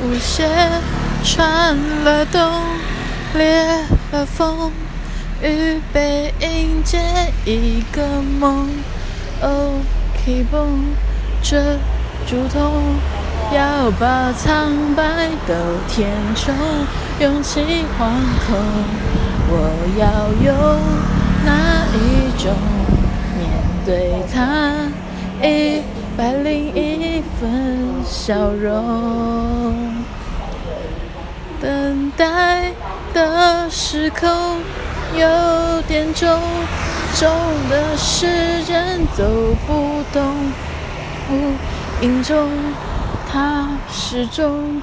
舞鞋穿了冬，裂了缝，预备迎接一个梦。哦，keep on，这竹筒要把苍白都填充，勇气惶恐。我要用哪一种面对它？一百零一分笑容，等待的时空有点重，重的是人走不动。无影中，它始终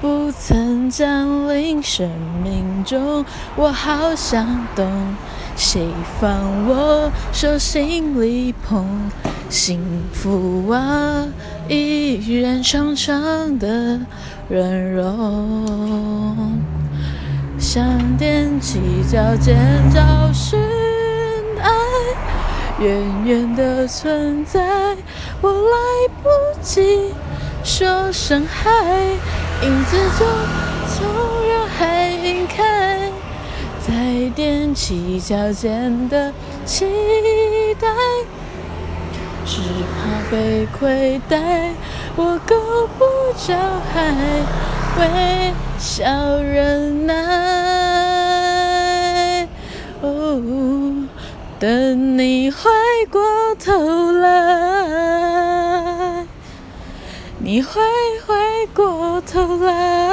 不曾降临生命中。我好想懂，谁放我手心里捧？幸福啊，依然长长的软融，想踮起脚尖找寻爱，远远的存在，我来不及说声嗨，影子就从人海晕开，在踮起脚尖的期待。只怕被亏待，我够不着还微笑忍耐。等你回过头来，你会回过头来。